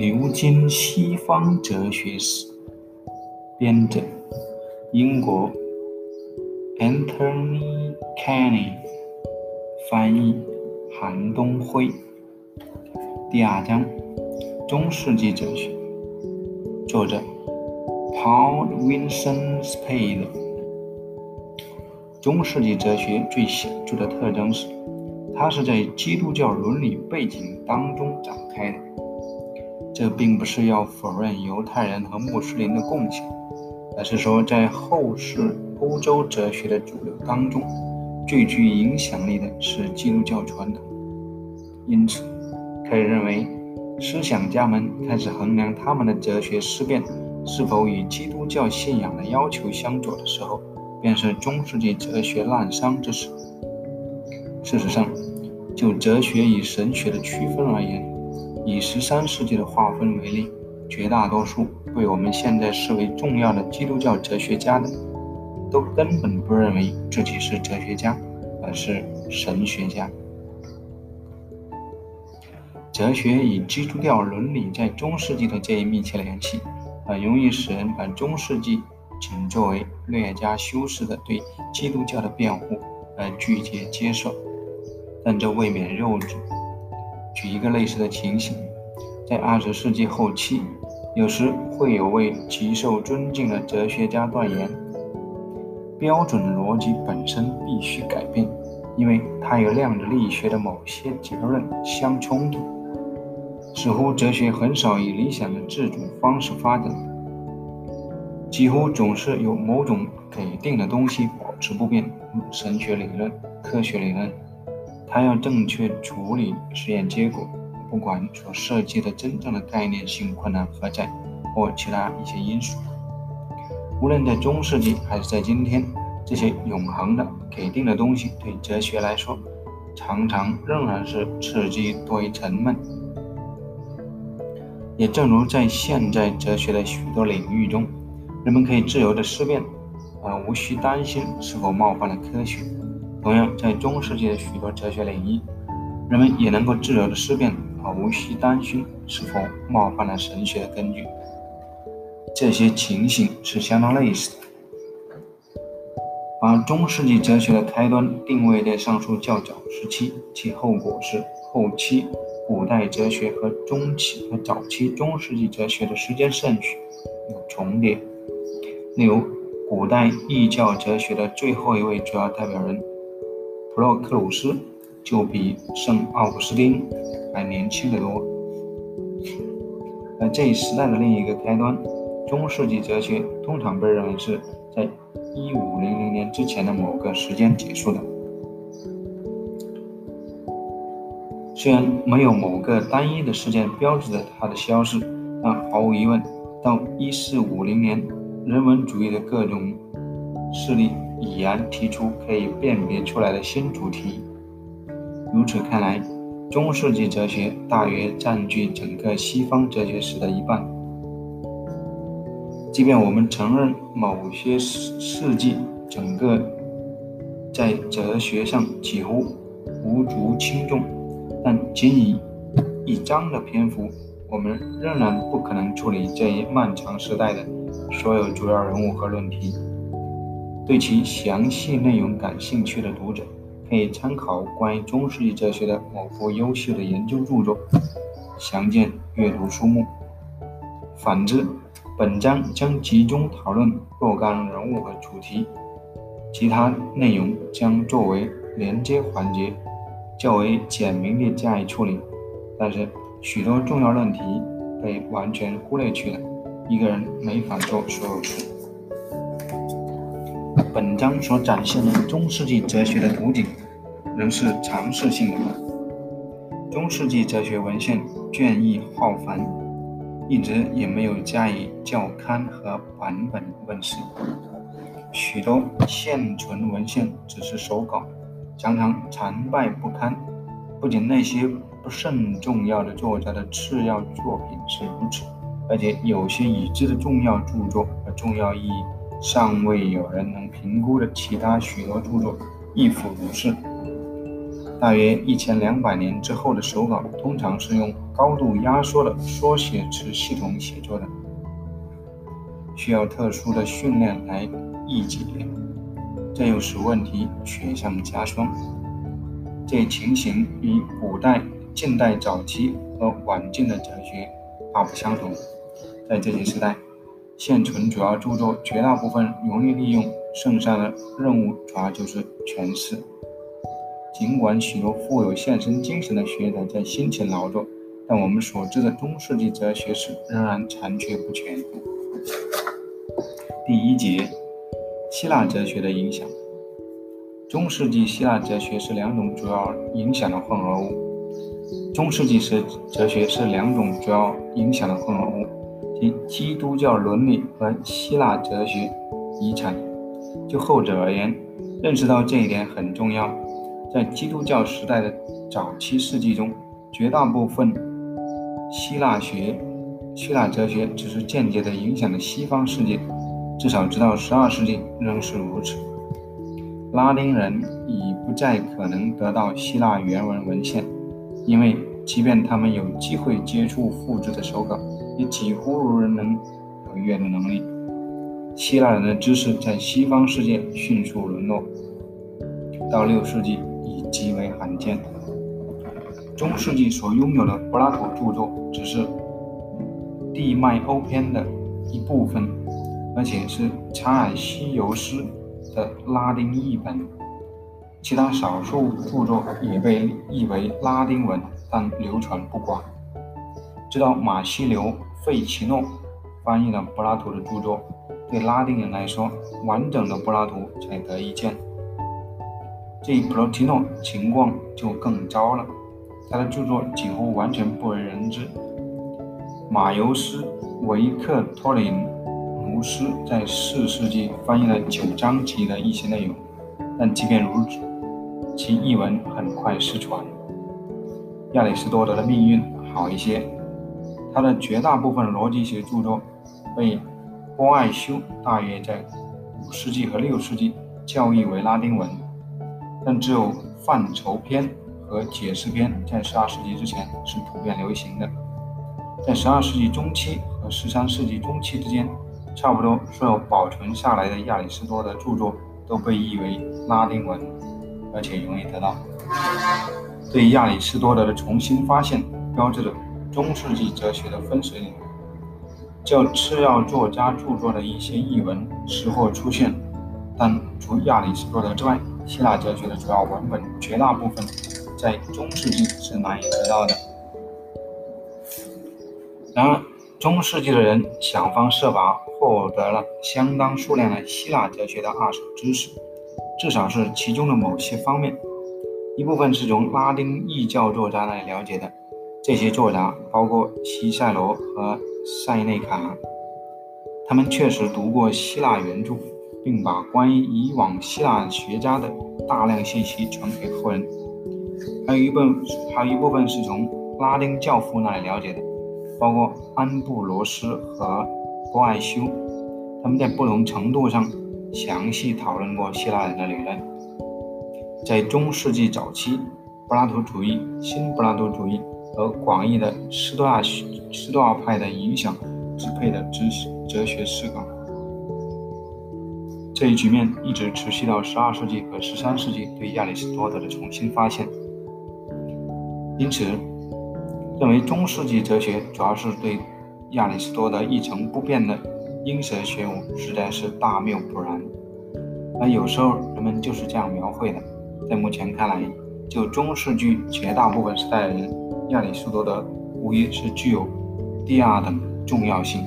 牛津西方哲学史》，编者英国 Anthony Kenny，翻译韩东辉。第二章：中世纪哲学，作者 Paul Vincent Spade。中世纪哲学最显著的特征是，它是在基督教伦理背景当中展开的。这并不是要否认犹太人和穆斯林的共性，而是说在后世欧洲哲学的主流当中，最具影响力的是基督教传统。因此。可以认为，思想家们开始衡量他们的哲学思辨是否与基督教信仰的要求相左的时候，便是中世纪哲学滥觞之时。事实上，就哲学与神学的区分而言，以十三世纪的划分为例，绝大多数被我们现在视为重要的基督教哲学家的，都根本不认为自己是哲学家，而是神学家。哲学与基督教伦理在中世纪的这一密切联系，很容易使人把中世纪仅作为略加修饰的对基督教的辩护而拒绝接受。但这未免幼稚。举一个类似的情形，在二十世纪后期，有时会有位极受尊敬的哲学家断言：标准逻辑本身必须改变，因为它与量子力学的某些结论相冲突。似乎哲学很少以理想的自主方式发展，几乎总是有某种给定的东西保持不变，神学理论、科学理论。它要正确处理实验结果，不管所涉及的真正的概念性困难何在，或其他一些因素。无论在中世纪还是在今天，这些永恒的给定的东西对哲学来说，常常仍然是刺激多于沉闷。也正如在现在哲学的许多领域中，人们可以自由地思辨，而无需担心是否冒犯了科学。同样，在中世纪的许多哲学领域，人们也能够自由地思辨，而无需担心是否冒犯了神学的根据。这些情形是相当类似的。把中世纪哲学的开端定位在上述较早时期，其后果是后期。古代哲学和中期和早期中世纪哲学的时间顺序有重叠。例如，古代异教哲学的最后一位主要代表人洛克鲁斯就比圣奥古斯丁还年轻得多。而这一时代的另一个开端，中世纪哲学通常被认为是在一五零零年之前的某个时间结束的。虽然没有某个单一的事件标志着它的消失，但毫无疑问，到一四五零年，人文主义的各种势力已然提出可以辨别出来的新主题。如此看来，中世纪哲学大约占据整个西方哲学史的一半。即便我们承认某些世纪整个在哲学上几乎无足轻重。但仅以一章的篇幅，我们仍然不可能处理这一漫长时代的所有主要人物和论题。对其详细内容感兴趣的读者，可以参考关于中世纪哲学的某部优秀的研究著作，详见阅读书目。反之，本章将集中讨论若干人物和主题，其他内容将作为连接环节。较为简明地加以处理，但是许多重要论题被完全忽略去了。一个人没法做所有事。本章所展现的中世纪哲学的图景，仍是尝试性的。中世纪哲学文献卷帙浩繁，一直也没有加以校勘和版本问世。许多现存文献只是手稿。常常残败不堪，不仅那些不甚重要的作家的次要作品是如此，而且有些已知的重要著作和重要意义尚未有人能评估的其他许多著作亦复如是。大约一千两百年之后的手稿，通常是用高度压缩的缩写词系统写作的，需要特殊的训练来译解，这又使问题雪上加霜。这情形与古代、近代早期和晚近的哲学大不相同。在这些时代，现存主要著作绝大部分容易利用，剩下的任务主要就是诠释。尽管许多富有献身精神的学者在辛勤劳作，但我们所知的中世纪哲学史仍然残缺不全。第一节，希腊哲学的影响。中世纪希腊哲学是两种主要影响的混合物。中世纪时哲学是两种主要影响的混合物，即基督教伦理和希腊哲学遗产。就后者而言，认识到这一点很重要。在基督教时代的早期世纪中，绝大部分希腊学、希腊哲学只是间接地影响了西方世界，至少直到十二世纪仍是如此。拉丁人已不再可能得到希腊原文文献，因为即便他们有机会接触复制的手稿，也几乎无人能有阅读能力。希腊人的知识在西方世界迅速沦落，到六世纪已。极为罕见。中世纪所拥有的柏拉图著作只是《地脉欧篇》的一部分，而且是查尔西尤斯的拉丁译本。其他少数著作也被译为拉丁文，但流传不广。直到马西流·费奇诺翻译了柏拉图的著作，对拉丁人来说，完整的柏拉图才得一见。这普罗提诺情况就更糟了，他的著作几乎完全不为人知。马尤斯·维克托林努斯在四世纪翻译了九章集的一些内容，但即便如此，其译文很快失传。亚里士多德的命运好一些，他的绝大部分逻辑学著作被波艾修大约在五世纪和六世纪教译为拉丁文。但只有范畴篇和解释篇在十二世纪之前是普遍流行的。在十二世纪中期和十三世纪中期之间，差不多所有保存下来的亚里士多德著作都被译为拉丁文，而且容易得到。对亚里士多德的重新发现，标志着中世纪哲学的分水岭。就次要作家著作的一些译文时或出现，但除亚里士多德之外，希腊哲学的主要文本绝大部分在中世纪是难以得到的。然而，中世纪的人想方设法获得了相当数量的希腊哲学的二手知识，至少是其中的某些方面。一部分是从拉丁异教作家那里了解的，这些作家包括西塞罗和塞内卡，他们确实读过希腊原著。并把关于以往希腊学家的大量信息传给后人，还有一部还有一部分是从拉丁教父那里了解的，包括安布罗斯和波艾修，他们在不同程度上详细讨论过希腊人的理论。在中世纪早期，柏拉图主义、新柏拉图主义和广义的斯多亚斯多亚派的影响支配的知识哲学思考。这一局面一直持续到十二世纪和十三世纪对亚里士多德的重新发现。因此，认为中世纪哲学主要是对亚里士多德一成不变的鹰蛇学武，实在是大谬不然。而有时候人们就是这样描绘的。在目前看来，就中世纪绝大部分时代的人，亚里士多德无疑是具有第二等重要性。